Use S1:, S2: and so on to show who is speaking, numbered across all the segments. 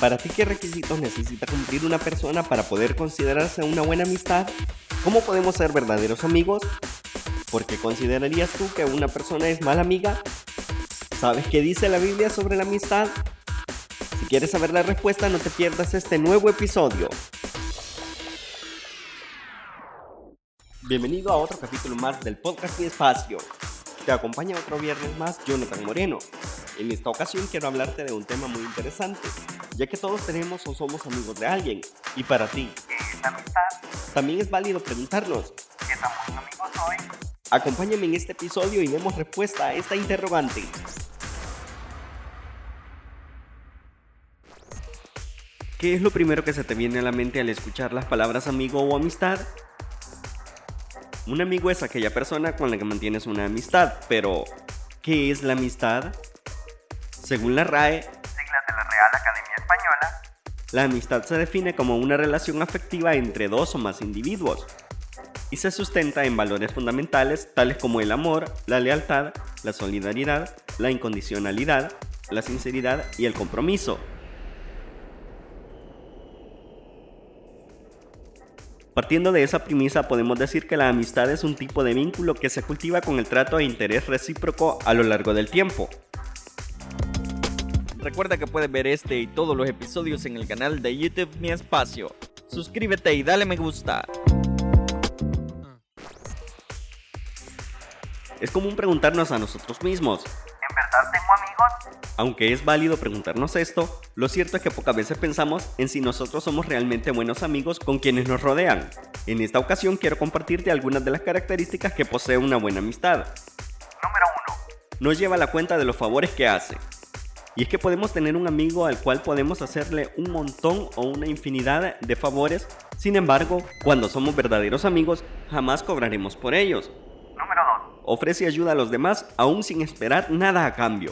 S1: ¿Para ti qué requisitos necesita cumplir una persona para poder considerarse una buena amistad? ¿Cómo podemos ser verdaderos amigos? ¿Por qué considerarías tú que una persona es mala amiga? ¿Sabes qué dice la Biblia sobre la amistad? Si quieres saber la respuesta, no te pierdas este nuevo episodio. Bienvenido a otro capítulo más del podcast Mi Espacio. Te acompaña otro viernes más Jonathan Moreno. En esta ocasión quiero hablarte de un tema muy interesante, ya que todos tenemos o somos amigos de alguien. Y para ti, También es válido preguntarnos,
S2: ¿qué tan buen amigo soy?
S1: Acompáñame en este episodio y demos respuesta a esta interrogante. ¿Qué es lo primero que se te viene a la mente al escuchar las palabras amigo o amistad? Un amigo es aquella persona con la que mantienes una amistad, pero ¿qué es la amistad? Según la RAE,
S2: la
S1: amistad se define como una relación afectiva entre dos o más individuos y se sustenta en valores fundamentales tales como el amor, la lealtad, la solidaridad, la incondicionalidad, la sinceridad y el compromiso. Partiendo de esa premisa podemos decir que la amistad es un tipo de vínculo que se cultiva con el trato e interés recíproco a lo largo del tiempo.
S3: Recuerda que puedes ver este y todos los episodios en el canal de YouTube Mi Espacio. Suscríbete y dale me gusta.
S1: Es común preguntarnos a nosotros mismos,
S2: ¿En verdad tengo amigos?
S1: Aunque es válido preguntarnos esto, lo cierto es que pocas veces pensamos en si nosotros somos realmente buenos amigos con quienes nos rodean. En esta ocasión quiero compartirte algunas de las características que posee una buena amistad.
S2: Número 1.
S1: Nos lleva a la cuenta de los favores que hace. Y es que podemos tener un amigo al cual podemos hacerle un montón o una infinidad de favores, sin embargo, cuando somos verdaderos amigos, jamás cobraremos por ellos.
S2: Número 2.
S1: Ofrece ayuda a los demás aún sin esperar nada a cambio.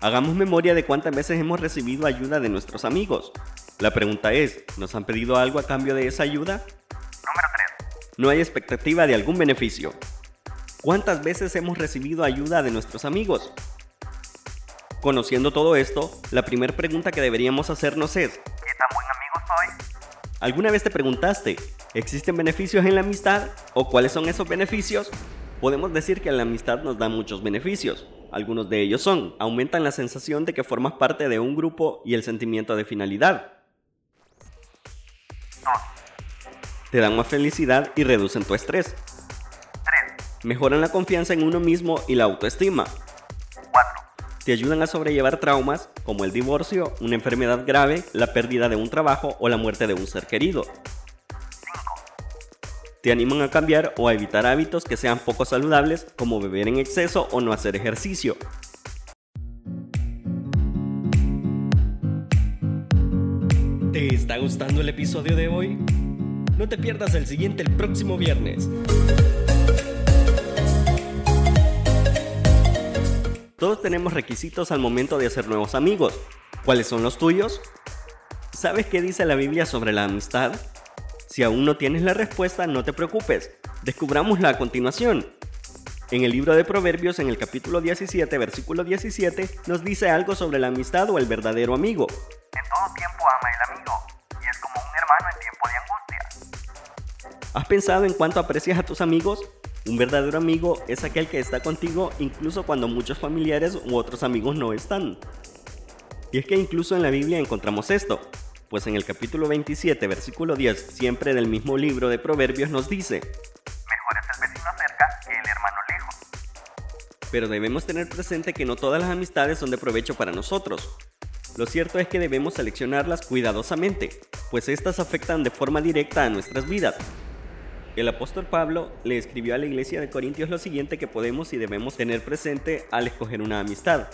S1: Hagamos memoria de cuántas veces hemos recibido ayuda de nuestros amigos. La pregunta es, ¿nos han pedido algo a cambio de esa ayuda?
S2: Número 3.
S1: No hay expectativa de algún beneficio. ¿Cuántas veces hemos recibido ayuda de nuestros amigos? Conociendo todo esto, la primera pregunta que deberíamos hacernos es,
S2: ¿Qué tan buen amigo soy?
S1: ¿alguna vez te preguntaste, ¿existen beneficios en la amistad? ¿O cuáles son esos beneficios? Podemos decir que la amistad nos da muchos beneficios. Algunos de ellos son, aumentan la sensación de que formas parte de un grupo y el sentimiento de finalidad.
S2: 2.
S1: Te dan más felicidad y reducen tu estrés.
S2: 3.
S1: Mejoran la confianza en uno mismo y la autoestima.
S2: 4.
S1: Te ayudan a sobrellevar traumas como el divorcio, una enfermedad grave, la pérdida de un trabajo o la muerte de un ser querido.
S2: 5.
S1: Te animan a cambiar o a evitar hábitos que sean poco saludables como beber en exceso o no hacer ejercicio. ¿Te está gustando el episodio de hoy? No te pierdas el siguiente el próximo viernes. Todos tenemos requisitos al momento de hacer nuevos amigos. ¿Cuáles son los tuyos? ¿Sabes qué dice la Biblia sobre la amistad? Si aún no tienes la respuesta, no te preocupes. Descubrámosla a continuación. En el libro de Proverbios, en el capítulo 17, versículo 17, nos dice algo sobre la amistad o el verdadero amigo.
S2: En todo tiempo ama el amigo, y es como un hermano en tiempo de angustia.
S1: ¿Has pensado en cuánto aprecias a tus amigos? Un verdadero amigo es aquel que está contigo incluso cuando muchos familiares u otros amigos no están. Y es que incluso en la Biblia encontramos esto, pues en el capítulo 27, versículo 10, siempre del mismo libro de Proverbios nos dice,
S2: Mejor es el vecino cerca que el hermano lejos.
S1: pero debemos tener presente que no todas las amistades son de provecho para nosotros. Lo cierto es que debemos seleccionarlas cuidadosamente, pues estas afectan de forma directa a nuestras vidas. El apóstol Pablo le escribió a la iglesia de Corintios lo siguiente que podemos y debemos tener presente al escoger una amistad.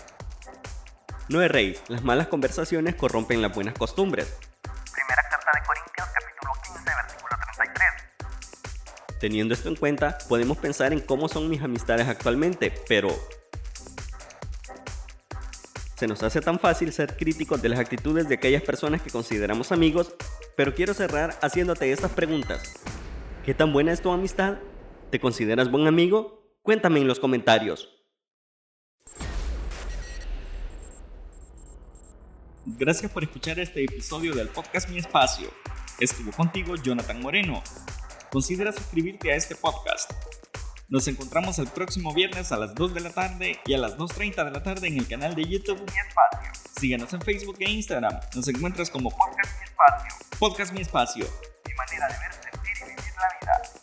S1: No erréis, las malas conversaciones corrompen las buenas costumbres.
S2: Primera carta de Corintios, capítulo 15, versículo 33.
S1: Teniendo esto en cuenta, podemos pensar en cómo son mis amistades actualmente, pero se nos hace tan fácil ser críticos de las actitudes de aquellas personas que consideramos amigos, pero quiero cerrar haciéndote estas preguntas. ¿Qué tan buena es tu amistad? ¿Te consideras buen amigo? Cuéntame en los comentarios.
S3: Gracias por escuchar este episodio del podcast Mi Espacio. Estuvo contigo Jonathan Moreno. Considera suscribirte a este podcast. Nos encontramos el próximo viernes a las 2 de la tarde y a las 2.30 de la tarde en el canal de YouTube
S2: Mi espacio.
S3: Síguenos en Facebook e Instagram. Nos encuentras como
S2: Podcast Mi espacio.
S3: Podcast Mi Espacio.
S2: Mi manera de verse Navidad.